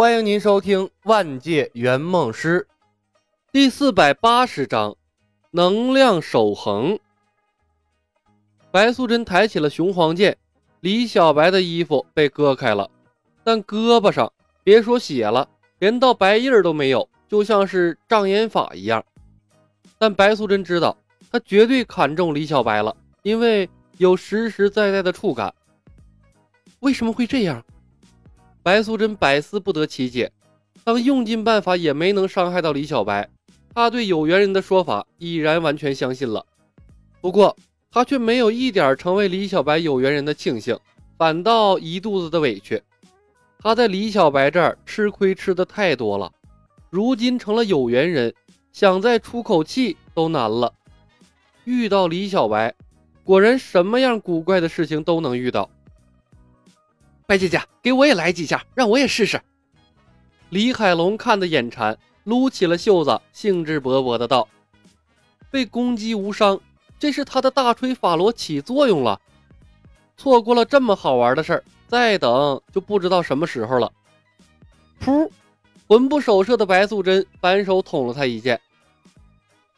欢迎您收听《万界圆梦师》第四百八十章《能量守恒》。白素贞抬起了雄黄剑，李小白的衣服被割开了，但胳膊上别说血了，连道白印都没有，就像是障眼法一样。但白素贞知道，她绝对砍中李小白了，因为有实实在在的触感。为什么会这样？白素贞百思不得其解，当用尽办法也没能伤害到李小白，她对有缘人的说法已然完全相信了。不过，她却没有一点成为李小白有缘人的庆幸，反倒一肚子的委屈。她在李小白这儿吃亏吃的太多了，如今成了有缘人，想再出口气都难了。遇到李小白，果然什么样古怪的事情都能遇到。白姐姐，给我也来几下，让我也试试。李海龙看得眼馋，撸起了袖子，兴致勃勃的道：“被攻击无伤，这是他的大锤法罗起作用了。错过了这么好玩的事儿，再等就不知道什么时候了。”噗！魂不守舍的白素贞反手捅了他一剑。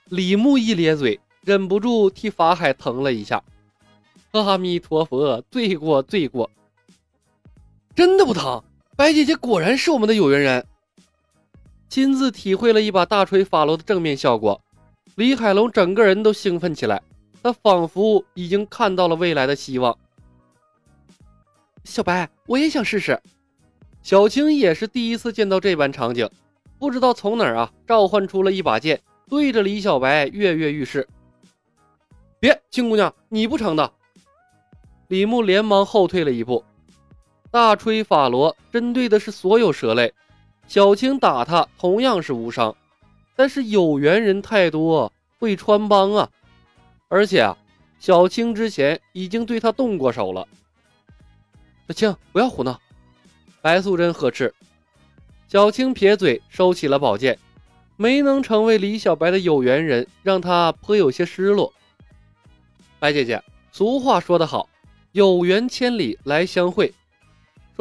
李牧一咧嘴，忍不住替法海疼了一下。阿弥陀佛，罪过罪过。真的不疼，白姐姐果然是我们的有缘人。亲自体会了一把大锤法罗的正面效果，李海龙整个人都兴奋起来，他仿佛已经看到了未来的希望。小白，我也想试试。小青也是第一次见到这般场景，不知道从哪儿啊召唤出了一把剑，对着李小白跃跃欲试。别，青姑娘，你不成的！李牧连忙后退了一步。大吹法罗针对的是所有蛇类，小青打他同样是无伤，但是有缘人太多会穿帮啊！而且啊，小青之前已经对他动过手了。小青不要胡闹！白素贞呵斥。小青撇嘴收起了宝剑，没能成为李小白的有缘人，让他颇有些失落。白姐姐，俗话说得好，有缘千里来相会。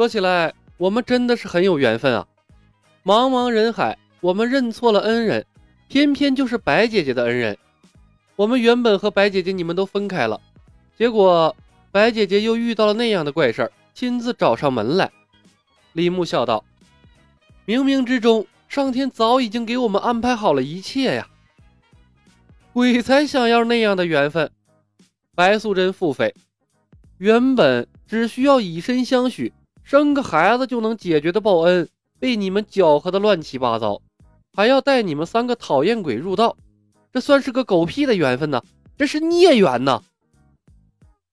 说起来，我们真的是很有缘分啊！茫茫人海，我们认错了恩人，偏偏就是白姐姐的恩人。我们原本和白姐姐你们都分开了，结果白姐姐又遇到了那样的怪事儿，亲自找上门来。李牧笑道：“冥冥之中，上天早已经给我们安排好了一切呀！鬼才想要那样的缘分。”白素贞腹诽：“原本只需要以身相许。”生个孩子就能解决的报恩，被你们搅和的乱七八糟，还要带你们三个讨厌鬼入道，这算是个狗屁的缘分呢？这是孽缘呢！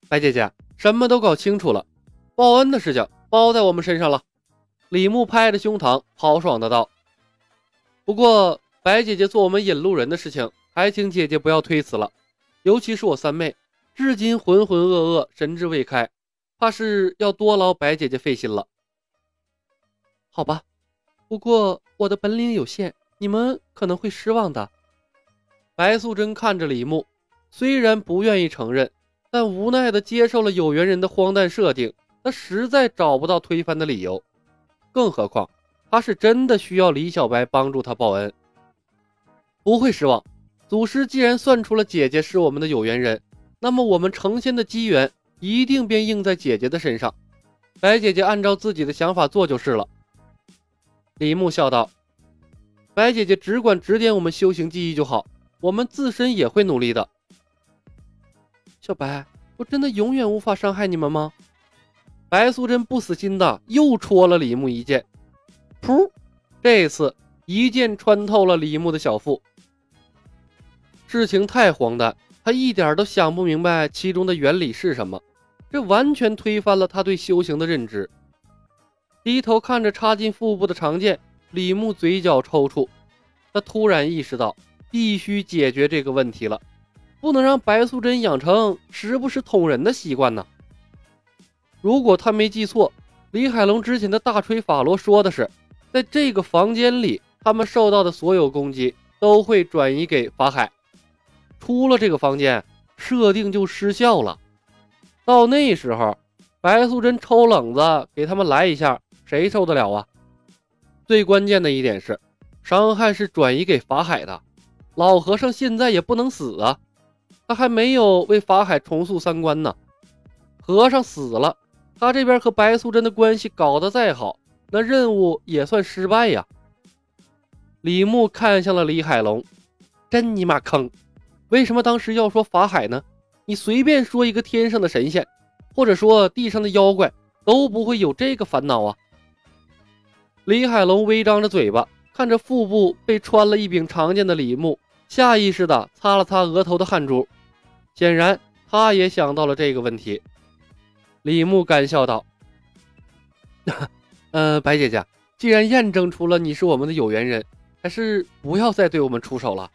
白姐姐，什么都搞清楚了，报恩的事情包在我们身上了。李牧拍着胸膛，豪爽的道。不过，白姐姐做我们引路人的事情，还请姐姐不要推辞了。尤其是我三妹，至今浑浑噩噩，神志未开。怕是要多劳白姐姐费心了。好吧，不过我的本领有限，你们可能会失望的。白素贞看着李牧，虽然不愿意承认，但无奈的接受了有缘人的荒诞设定。她实在找不到推翻的理由，更何况她是真的需要李小白帮助她报恩。不会失望，祖师既然算出了姐姐是我们的有缘人，那么我们成仙的机缘。一定便应在姐姐的身上，白姐姐按照自己的想法做就是了。李牧笑道：“白姐姐只管指点我们修行技艺就好，我们自身也会努力的。”小白，我真的永远无法伤害你们吗？白素贞不死心的又戳了李牧一剑，噗！这次一剑穿透了李牧的小腹。事情太荒诞。他一点都想不明白其中的原理是什么，这完全推翻了他对修行的认知。低头看着插进腹部的长剑，李牧嘴角抽搐。他突然意识到，必须解决这个问题了，不能让白素贞养成时不时捅人的习惯呢。如果他没记错，李海龙之前的大锤法罗说的是，在这个房间里，他们受到的所有攻击都会转移给法海。出了这个房间，设定就失效了。到那时候，白素贞抽冷子给他们来一下，谁受得了啊？最关键的一点是，伤害是转移给法海的。老和尚现在也不能死啊，他还没有为法海重塑三观呢。和尚死了，他这边和白素贞的关系搞得再好，那任务也算失败呀。李牧看向了李海龙，真尼玛坑！为什么当时要说法海呢？你随便说一个天上的神仙，或者说地上的妖怪，都不会有这个烦恼啊。李海龙微张着嘴巴，看着腹部被穿了一柄长剑的李牧，下意识地擦了擦额头的汗珠。显然，他也想到了这个问题。李牧干笑道：“ 呃，白姐姐，既然验证出了你是我们的有缘人，还是不要再对我们出手了。”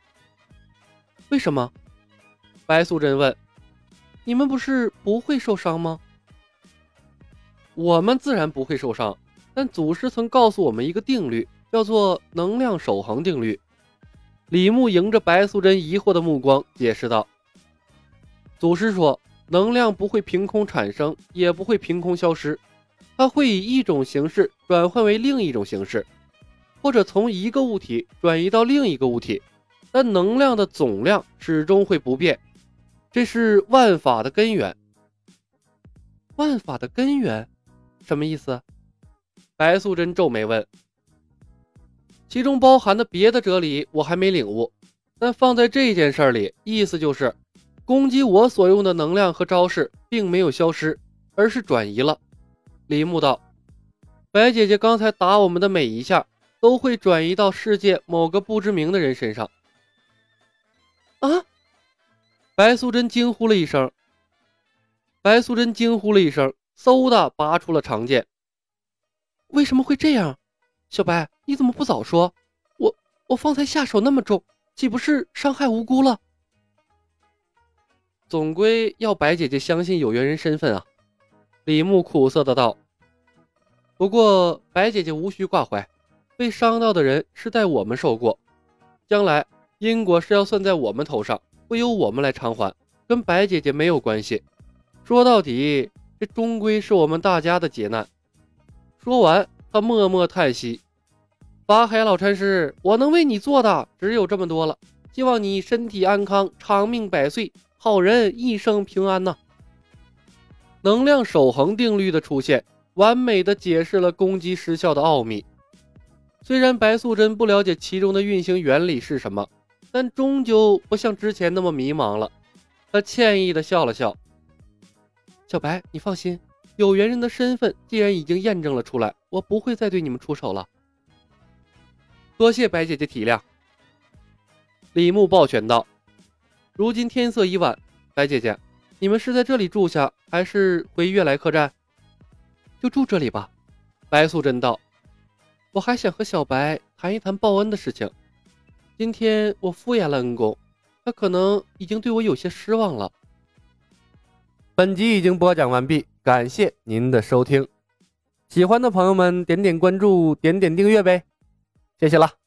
为什么？白素贞问：“你们不是不会受伤吗？”我们自然不会受伤。但祖师曾告诉我们一个定律，叫做能量守恒定律。李牧迎着白素贞疑惑的目光解释道：“祖师说，能量不会凭空产生，也不会凭空消失，它会以一种形式转换为另一种形式，或者从一个物体转移到另一个物体，但能量的总量始终会不变。这是万法的根源。万法的根源，什么意思？”白素贞皱眉问：“其中包含的别的哲理我还没领悟，但放在这件事里，意思就是，攻击我所用的能量和招式并没有消失，而是转移了。”李牧道：“白姐姐刚才打我们的每一下，都会转移到世界某个不知名的人身上。”啊！白素贞惊呼了一声。白素贞惊呼了一声，嗖的拔出了长剑。为什么会这样？小白，你怎么不早说？我我方才下手那么重，岂不是伤害无辜了？总归要白姐姐相信有缘人身份啊！李牧苦涩的道。不过白姐姐无需挂怀，被伤到的人是代我们受过，将来因果是要算在我们头上，会由我们来偿还，跟白姐姐没有关系。说到底，这终归是我们大家的劫难。说完，他默默叹息：“法海老禅师，我能为你做的只有这么多了。希望你身体安康，长命百岁，好人一生平安呐！”能量守恒定律的出现，完美的解释了攻击失效的奥秘。虽然白素贞不了解其中的运行原理是什么，但终究不像之前那么迷茫了。他歉意的笑了笑：“小白，你放心。”有缘人的身份既然已经验证了出来，我不会再对你们出手了。多谢白姐姐体谅。李牧抱拳道：“如今天色已晚，白姐姐，你们是在这里住下，还是回悦来客栈？就住这里吧。”白素贞道：“我还想和小白谈一谈报恩的事情。今天我敷衍了恩公，他可能已经对我有些失望了。”本集已经播讲完毕。感谢您的收听，喜欢的朋友们点点关注，点点订阅呗，谢谢了。